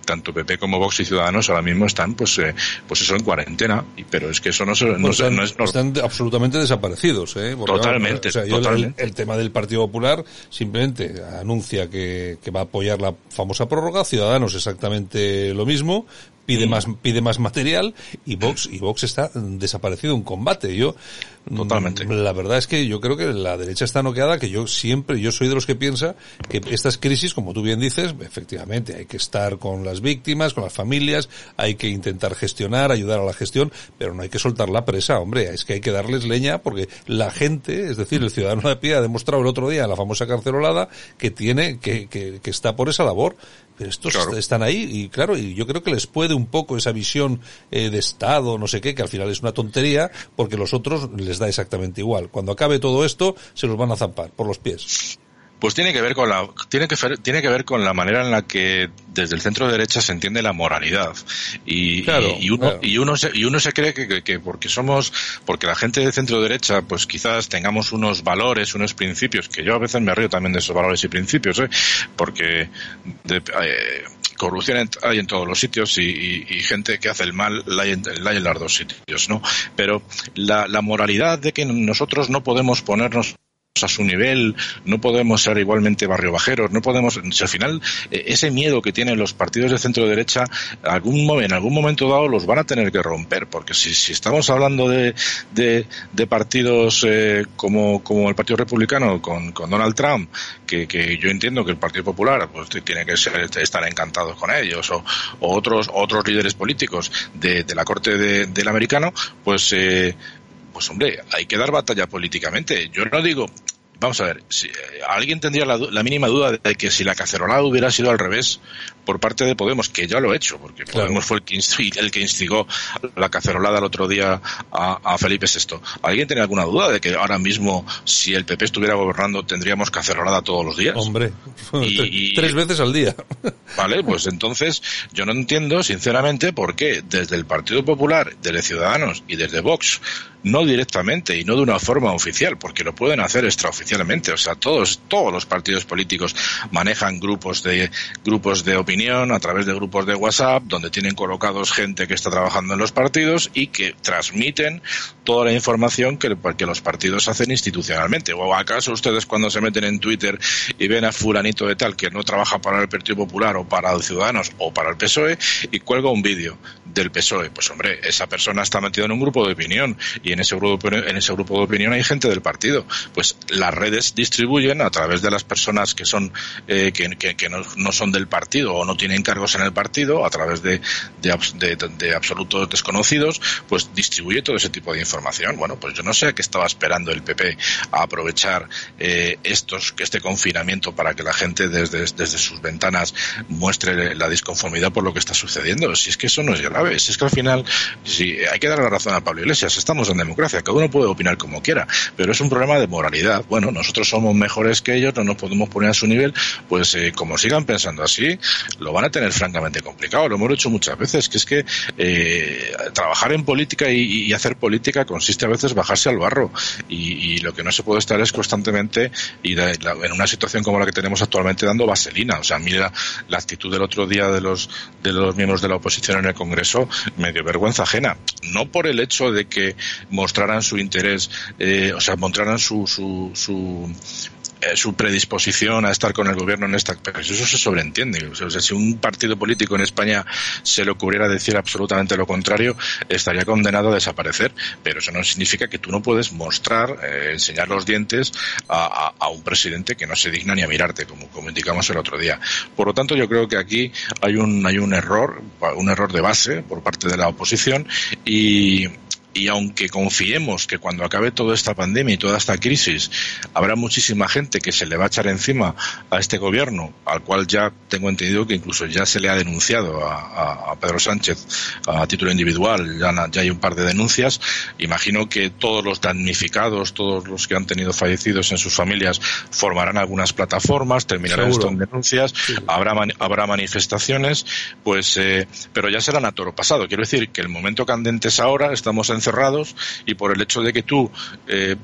tanto PP como Vox y Ciudadanos ahora mismo están, pues, eh, pues eso en cuarentena, y, pero es que eso no, se, no, Pues están, no es normal. están absolutamente desaparecidos, ¿eh? Porque, Totalmente, o sea, yo el- totalmente. El, tema del Partido Popular simplemente anuncia que, que va a apoyar la famosa prórroga, Ciudadanos exactamente lo mismo, Mm. pide más pide más material y Vox y Vox está mm, desaparecido en combate. Yo mm, Totalmente. La verdad es que yo creo que la derecha está noqueada, que yo siempre yo soy de los que piensa que estas crisis, como tú bien dices, efectivamente hay que estar con las víctimas, con las familias, hay que intentar gestionar, ayudar a la gestión, pero no hay que soltar la presa, hombre, es que hay que darles leña porque la gente, es decir, el ciudadano de pie ha demostrado el otro día en la famosa carcelolada que tiene, que, que, que está por esa labor. Pero estos Claro. est- están ahí y claro, y yo creo que les puede un poco esa visión eh, de Estado, no sé qué, que al final es una tontería, porque los otros les da exactamente igual. Cuando acabe todo esto, se los van a zampar por los pies. Pues tiene que ver con la tiene que tiene que ver con la manera en la que desde el centro derecha se entiende la moralidad y, Claro, y, y uno claro. y uno se, y uno se cree que, que- que porque somos porque la gente de centro derecha pues quizás tengamos unos valores unos principios que yo a veces me río también de esos valores y principios ¿eh? porque de- eh, corrupción hay en todos los sitios y, y- y gente que hace el mal la hay en, la hay en los dos sitios no pero la, la moralidad de que nosotros no podemos ponernos a su nivel, no podemos ser igualmente barrio bajeros, no podemos, si al final eh, ese miedo que tienen los partidos de centro derecha, algún en algún momento dado los van a tener que romper, porque si, estamos hablando de, de, partidos eh, como, como el Partido Republicano con, con Donald Trump, que, que yo entiendo que el Partido Popular pues tiene que ser, estar encantados con ellos, o, o otros, otros líderes políticos de, de la corte de- del americano, pues eh, pues hombre, hay que dar batalla políticamente. Yo no digo, vamos a ver, si eh, alguien tendría la, mínima duda de que si la cacerolada hubiera sido al revés por parte de Podemos, que ya lo ha hecho, porque Claro. Podemos fue el que, insti- el que instigó la cacerolada el otro día a, a Felipe VI. ¿Alguien tiene alguna duda de que ahora mismo, si el PP estuviera gobernando, tendríamos cacerolada todos los días? Hombre, y- tres veces al día. Vale, pues entonces yo no entiendo sinceramente por qué desde el Partido Popular, desde Ciudadanos y desde Vox, no directamente y no de una forma oficial, porque lo pueden hacer extraoficialmente. O sea, todos, todos los partidos políticos manejan grupos de, grupos de opinión a través de grupos de WhatsApp, donde tienen colocados gente que está trabajando en los partidos y que transmiten toda la información que, que los partidos hacen institucionalmente. ¿O acaso ustedes cuando se meten en Twitter y ven a fulanito de tal que no trabaja para el Partido Popular o para los Ciudadanos o para el PSOE y cuelga un vídeo del PSOE? Pues hombre, esa persona está metida en un grupo de opinión y en ese grupo, en ese grupo de opinión hay gente del partido. Pues las redes distribuyen a través de las personas que son eh, que, que- no, no son del partido o no tienen cargos en el partido a través de, de, de- absolutos desconocidos, pues distribuye todo ese tipo de información. Bueno, pues yo no sé a qué estaba esperando el PP a aprovechar eh, estos este confinamiento para que la gente desde, desde sus ventanas muestre la disconformidad por lo que está sucediendo. Si es que eso no es grave, si es que al final si hay que dar la razón a Pablo Iglesias, estamos democracia, cada uno puede opinar como quiera, pero es un problema de moralidad. Bueno, nosotros somos mejores que ellos, no nos podemos poner a su nivel, pues eh, como sigan pensando así, lo van a tener francamente complicado. Lo hemos hecho muchas veces, que es que eh, trabajar en política y, hacer política consiste a veces bajarse al barro y, lo que no se puede estar es constantemente y en una situación como la que tenemos actualmente dando vaselina. O sea, mira la actitud del otro día de los de los miembros de la oposición en el Congreso me dio vergüenza ajena. No por el hecho de que mostraran su interés, eh, o sea, mostraran su, su, su eh, su predisposición a estar con el gobierno en esta pero eso se sobreentiende. O sea si un partido político en España se le ocurriera decir absolutamente lo contrario estaría condenado a desaparecer. Pero eso no significa que tú no puedes mostrar eh, enseñar los dientes a, a- a un presidente que no se digna ni a mirarte como, como indicamos el otro día. Por lo tanto yo creo que aquí hay un hay un error un error de base por parte de la oposición y y aunque confiemos que cuando acabe toda esta pandemia y toda esta crisis habrá muchísima gente que se le va a echar encima a este gobierno, al cual ya tengo entendido que incluso ya se le ha denunciado a, a- a Pedro Sánchez a título individual, ya, hay un par de denuncias, imagino que todos los damnificados, todos los que han tenido fallecidos en sus familias formarán algunas plataformas, terminarán en denuncias, habrá, mani- habrá manifestaciones, pues, eh, pero ya serán a toro pasado. Quiero decir que el momento candente es ahora, estamos encerrados cerrados y por el hecho de que tú eh,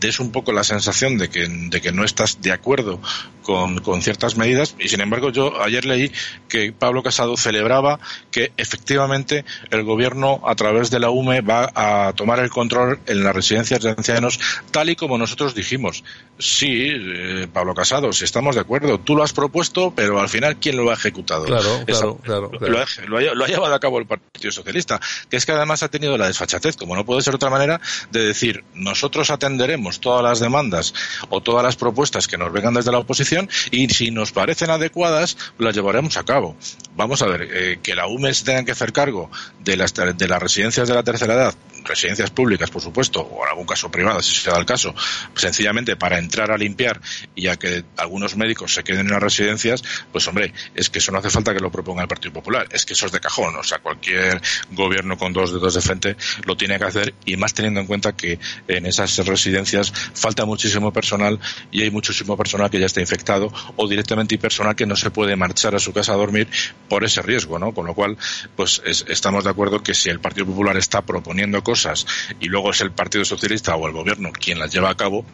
des un poco la sensación de que, de que no estás de acuerdo con, con, ciertas medidas y sin embargo yo ayer leí que Pablo Casado celebraba que efectivamente el gobierno a través de la UME va a tomar el control en las residencias de ancianos tal y como nosotros dijimos. Sí, eh, Pablo Casado, si estamos de acuerdo, tú lo has propuesto, pero al final ¿quién lo ha ejecutado? Claro, claro, claro, Lo, ha, lo, ha, lo, ha, llevado a cabo el Partido Socialista, que es que además ha tenido la desfachatez, como no puede ser de otra manera, de decir nosotros atenderemos todas las demandas o todas las propuestas que nos vengan desde la oposición y si nos parecen adecuadas, las llevaremos a cabo. Vamos a ver, eh, que la UME se tenga que hacer cargo de las, de las residencias de la tercera edad, residencias públicas, por supuesto, o en algún caso privadas, si se da el caso, sencillamente para entrar a limpiar y a que algunos médicos se queden en las residencias, pues hombre, es que eso no hace falta que lo proponga el Partido Popular, es que eso es de cajón, o sea, cualquier gobierno con dos dedos de frente lo tiene que hacer y más teniendo en cuenta que en esas residencias falta muchísimo personal y hay muchísimo personal que ya está infectado o directamente hay personal que no se puede marchar a su casa a dormir por ese riesgo, ¿no? Con lo cual, pues es, estamos de acuerdo que si el Partido Popular está proponiendo cosas y luego es el Partido Socialista o el Gobierno quien las lleva a cabo,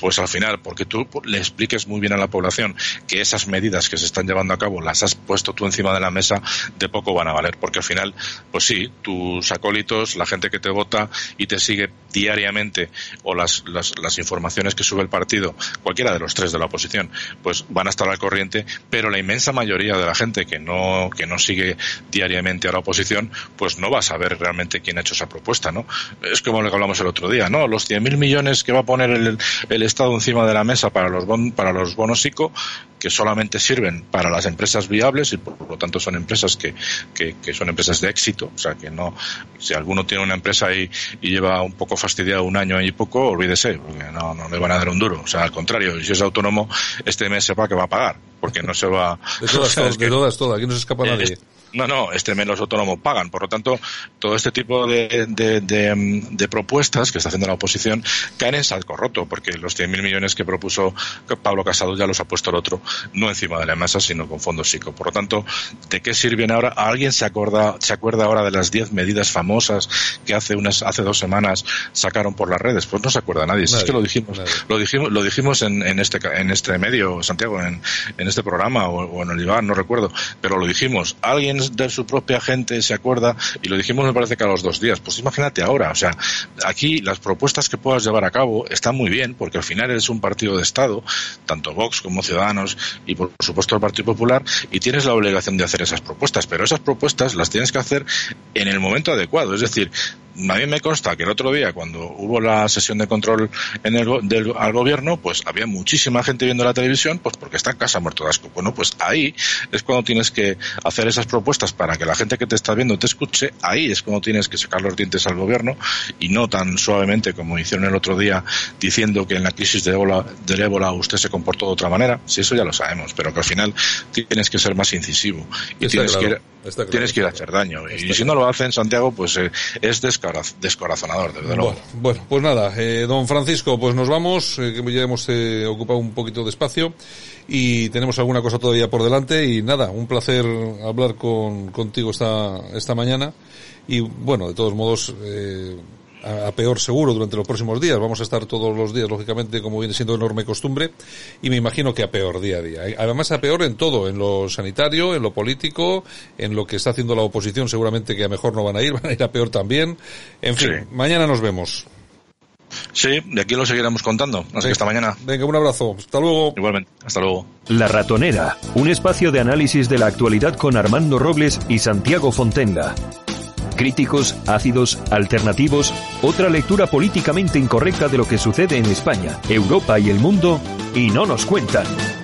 pues al final, porque tú le expliques muy bien a la población que esas medidas que se están llevando a cabo las has puesto tú encima de la mesa, de poco van a valer, porque al final, pues sí, tus acólitos, la gente que te vota y te sigue diariamente o las, las, las informaciones que sube el partido, cualquiera de los tres de la oposición, pues van a estar al corriente, pero la inmensa mayoría de la gente que no, que no sigue diariamente a la oposición, pues no va a saber realmente quién ha hecho esa propuesta, ¿no? Es como lo que hablamos el otro día, ¿no? Los 100.000 millones que va a poner el, el Estado encima de la mesa para los, bon, para los bonos ICO, que solamente sirven para las empresas viables y por lo tanto son empresas que, que, que son empresas de éxito, o sea que no, si alguno tiene una empresa y, y lleva un poco fastidiado un año y poco, olvídese, porque no, no le van a dar un duro, o sea al contrario, si es autónomo, este mes sepa que va a pagar, porque no se va... De todas, sea, es que, de todas, todas, aquí no se escapa nadie. No, no, este mes los autónomos pagan. Por lo tanto, todo este tipo de, de, de, de propuestas que está haciendo la oposición caen en salco roto, porque los 100.000 millones que propuso Pablo Casado ya los ha puesto el otro, no encima de la mesa, sino con fondos psico. Por lo tanto, ¿de qué sirven ahora? ¿Alguien se acuerda, se acuerda ahora de las 10 medidas famosas que hace unas, hace dos semanas sacaron por las redes? Pues no se acuerda nadie. nadie es que lo dijimos, nadie. lo dijimos, lo dijimos en, en, este, en este medio, Santiago, en, en este programa o, o en el Iván, no recuerdo, pero lo dijimos. Alguien de su propia gente se acuerda, y lo dijimos me parece que a los dos días, pues imagínate ahora, o sea, aquí las propuestas que puedas llevar a cabo están muy bien, porque al final eres un partido de Estado, tanto Vox como Ciudadanos y por supuesto el Partido Popular, y tienes la obligación de hacer esas propuestas, pero esas propuestas las tienes que hacer en el momento adecuado, es decir, a mí me consta que el otro día, cuando hubo la sesión de control en el, del, al gobierno, pues había muchísima gente viendo la televisión, pues porque está en casa muerto de asco. Bueno, pues ahí es cuando tienes que hacer esas propuestas para que la gente que te está viendo te escuche. Ahí es cuando tienes que sacar los dientes al gobierno y no tan suavemente como hicieron el otro día diciendo que en la crisis de ébola, del ébola usted se comportó de otra manera. Sí, eso ya lo sabemos, pero que al final tienes que ser más incisivo y está tienes claro, que claro, tienes que ir a hacer daño. Y si no lo hacen, Santiago, pues eh, es descorazonador, desde luego. Bueno, bueno, pues nada, eh, don Francisco, pues nos vamos, eh, que ya hemos eh, ocupado un poquito de espacio y tenemos alguna cosa todavía por delante y nada, un placer hablar con, contigo esta, esta mañana y bueno, de todos modos, eh, a, a, peor seguro durante los próximos días. Vamos a estar todos los días, lógicamente, como viene siendo enorme costumbre, y me imagino que a peor día a día. Además, a peor en todo, en lo sanitario, en lo político, en lo que está haciendo la oposición, seguramente que a mejor no van a ir, van a ir a peor también. En fin, sí. mañana nos vemos. Sí, de aquí lo seguiremos contando. Así Venga. que hasta mañana. Venga, un abrazo. Hasta luego. Igualmente. Hasta luego. La Ratonera, un espacio de análisis de la actualidad con Armando Robles y Santiago Fontenga críticos, ácidos, alternativos, otra lectura políticamente incorrecta de lo que sucede en España, Europa y el mundo, y no nos cuentan.